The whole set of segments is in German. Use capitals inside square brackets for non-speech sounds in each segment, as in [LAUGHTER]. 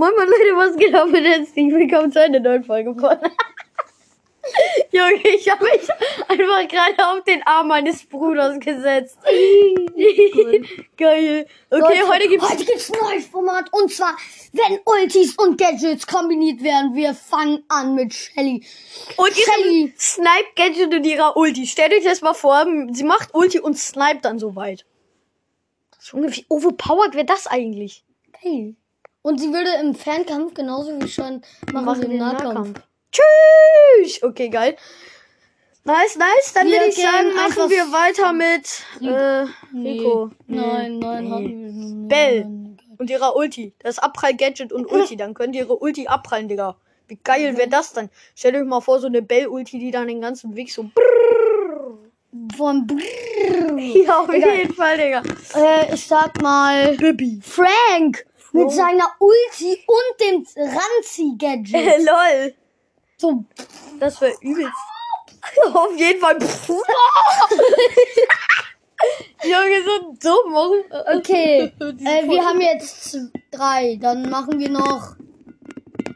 Moin moin Leute, was geht ab mit jetzt? Willkommen zu einer neuen Folge von. [LAUGHS] Junge, ich habe mich einfach gerade auf den Arm meines Bruders gesetzt. Geil. [LAUGHS] Okay, heute gibt's. heute gibt's ein neues Format und zwar, wenn Ultis und Gadgets kombiniert werden. Wir fangen an mit Shelly. Und Shelly. Snipe Gadget und ihrer Ulti. Stellt euch das mal vor, sie macht Ulti und snipe dann so weit. Junge, wie overpowered wäre das eigentlich? Geil. Und sie würde im Fernkampf genauso wie schon machen, sie im den Nahkampf. Tschüss! Okay, geil. Nice, nice. Dann würde ich sagen, machen wir weiter mit äh, Nee. Rico. Nein, nein, Nee. Bell. Und ihrer Ulti. Das Abprall-Gadget und Ulti. Dann könnt ihr ihre Ulti abprallen, Digga. Wie geil wäre das dann? Stellt euch mal vor, so eine Bell-Ulti, die dann den ganzen Weg so. Von Brrrr. Ja, auf Egal. jeden Fall, Digga. Äh, ich sag mal Bibi. Frank mit seiner Ulti und dem Ranzi-Gadget. Äh, [LAUGHS] lol. so, Das wäre übelst. [LAUGHS] auf jeden Fall. [LAUGHS] Junge, so dumm. Warum? okay. Äh, wir haben jetzt drei. Dann machen wir noch.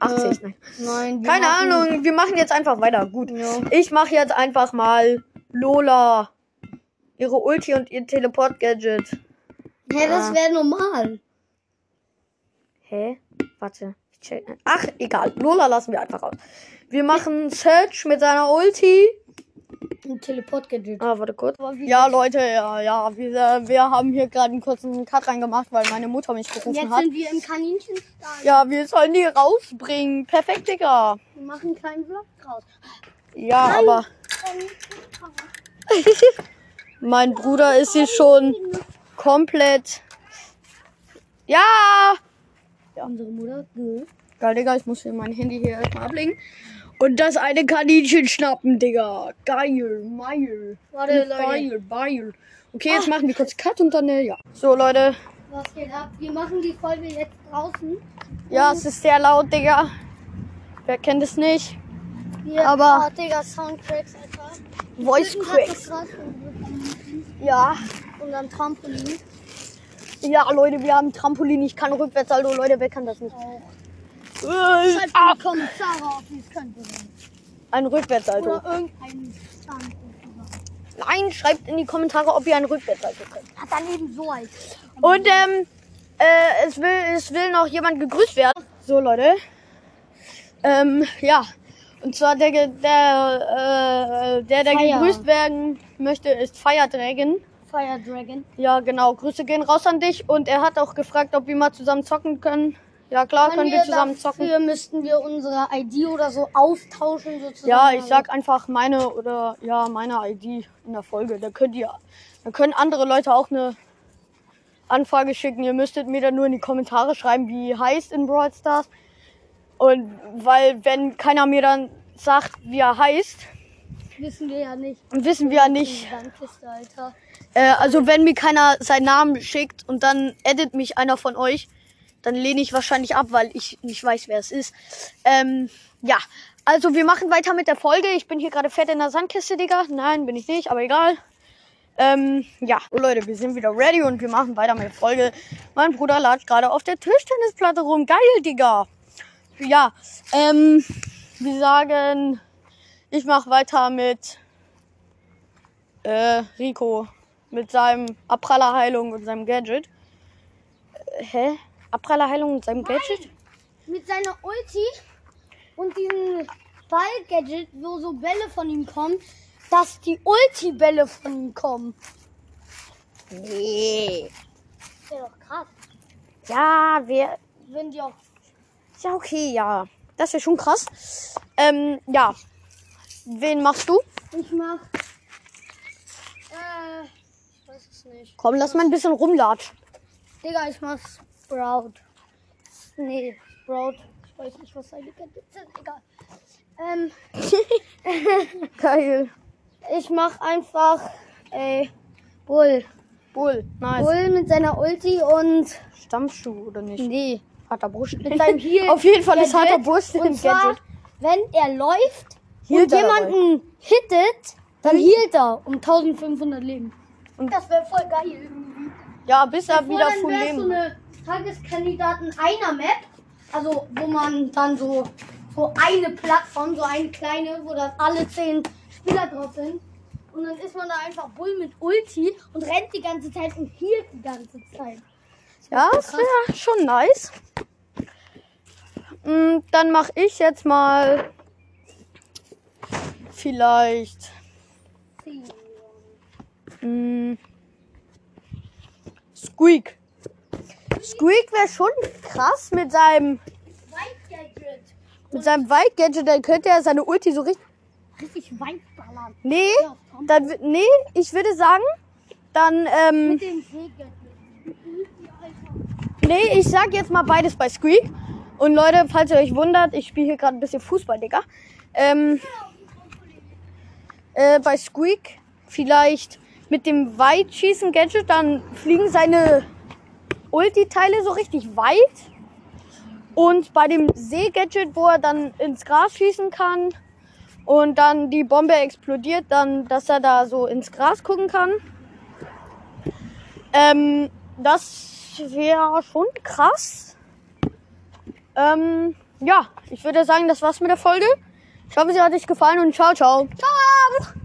80, nein. Nein, Keine machen, Ahnung, wir machen jetzt einfach weiter. Gut. Ja. Ich mache jetzt einfach mal Lola. Ihre Ulti und ihr Teleport-Gadget. Hä, das Ah. wäre normal. Hä? Warte. Ich check. Ach, egal. Lola lassen wir einfach aus. Wir machen Search mit seiner Ulti. Ein Teleport-Gadget. Ah, warte kurz. Ja, Leute, ja, ja. Wir, wir haben hier gerade einen kurzen Cut reingemacht, weil meine Mutter mich gerufen Jetzt hat. sind wir im Kaninchenstall. Ja, wir sollen die rausbringen. Perfekt, Digga. Wir machen einen kleinen Vlog draus. Ja, Nein. aber [LAUGHS] mein Bruder ist hier schon komplett. Ja! Unsere Mutter. Geil, Digga, ich muss hier mein Handy hier erstmal ablegen. Und das eine Kaninchen schnappen, Digga. Geil, Meil. Warte, Leute. Geil, geil. Okay, jetzt machen wir kurz Cut und dann, äh, ja. So, Leute. Was geht ab? Wir machen die Folge jetzt draußen. Ja, es ist sehr laut, Digga. Wer kennt es nicht? Wir, Aber- Oh, Digga, Soundtracks etwa. Voice Cracks. krass und Ja. unseren Trampolin Ja, Leute, wir haben Trampolin. Ich kann Rückwärtssalto. Leute, wer kann das nicht? auch. Äh, Schreibt in ah, die Kommentare, es nicht. ein Rückwärtssalto. Oder Stand. Nein, schreibt in die Kommentare, ob ihr ein Rückwärtssalto könnt. Hat daneben so ein. Und ähm, äh, es will, es will noch jemand gegrüßt werden. So, Leute. Ähm, ja. Und zwar der, der, äh, der, der Fire. gegrüßt werden möchte, ist Fire Dragon. Fire Dragon. Ja, genau. Grüße gehen raus an dich. Und er hat auch gefragt, ob wir mal zusammen zocken können. Ja, klar, können wir zusammen zocken. Dafür müssten wir unsere ID oder so austauschen sozusagen. Ja, ich sag einfach meine oder ja, meine ID in der Folge. Da könnt ihr, da können andere Leute auch eine Anfrage schicken. Ihr müsstet mir dann nur in die Kommentare schreiben, wie heißt in Brawl Stars. Und weil, wenn keiner mir dann sagt, wie er heißt, Wissen wir ja nicht. wissen wir ja nicht. Dankeste, Alter. Äh, also wenn mir keiner seinen Namen schickt und dann edit mich einer von euch, dann lehne ich wahrscheinlich ab, weil ich nicht weiß, wer es ist. Ähm, ja, also wir machen weiter mit der Folge. Ich bin hier gerade fett in der Sandkiste, Digga. Nein, bin ich nicht, aber egal. Ähm, ja, so Leute, wir sind wieder ready und wir machen weiter mit der Folge. Mein Bruder latscht gerade auf der Tischtennisplatte rum. Geil, Digga. Ja, ähm, wir sagen, ich mache weiter mit äh, Rico mit seinem Abprallerheilung und seinem Gadget. Äh, hä? Abprallerheilung und seinem Gadget? Mit seiner Ulti und diesem Ball-Gadget, wo so Bälle von ihm kommen, dass die Ulti-Bälle von ihm kommen. Nee. Das wäre doch krass. Ja, wer. Wenn die auch. Ja, okay, ja. Das wäre schon krass. Ähm, ja. Wen machst du? Ich mach. Weiß es nicht. Komm, lass mal ein bisschen rumlatschen. Digga, ich mach Sprout. Nee, Sprout. Ich weiß nicht, was seine Gadgets sind. Egal. Ähm. [LAUGHS] Geil. Ich mach einfach. Ey. Bull. Bull, nice. Bull mit seiner Ulti und. Stammschuh oder nicht? Nee. Harter Brust. Mit seinem [LAUGHS] Heal. Auf jeden Fall ist harter Brust im Gadget. wenn er läuft Healt und er jemanden hittet, dann healt er um 1500 Leben. Und- das wäre voll geil irgendwie. Ja, bis er wieder wär's Leben so eine Tageskandidaten einer Map. Also, wo man dann so, so eine Plattform, so eine kleine, wo dann alle zehn Spieler drauf sind. Und dann ist man da einfach Bull mit Ulti und rennt die ganze Zeit und hielt die ganze Zeit. Ja, das wäre schon nice. Mm, Dann mache ich jetzt mal vielleicht. Mm, Squeak. Squeak wäre schon krass mit seinem Weit-Gadget. mit seinem White Gadget, dann könnte er seine Ulti so richtig. Richtig weit ballern. Nee, dann nee, ich würde sagen, dann ähm, Mit dem. Nee, ich sag jetzt mal beides bei Squeak. Und Leute, falls ihr euch wundert, ich spiele hier gerade ein bisschen Fußball, Digga. Ähm, äh, bei Squeak vielleicht mit dem Weitschießen-Gadget, dann fliegen seine Ulti-Teile so richtig weit. Und bei dem See-Gadget, wo er dann ins Gras schießen kann und dann die Bombe explodiert, dann, dass er da so ins Gras gucken kann. Ähm, das wäre schon krass. Ähm, ja, ich würde sagen, das war's mit der Folge. Ich hoffe, sie hat euch gefallen und ciao, ciao. Ciao!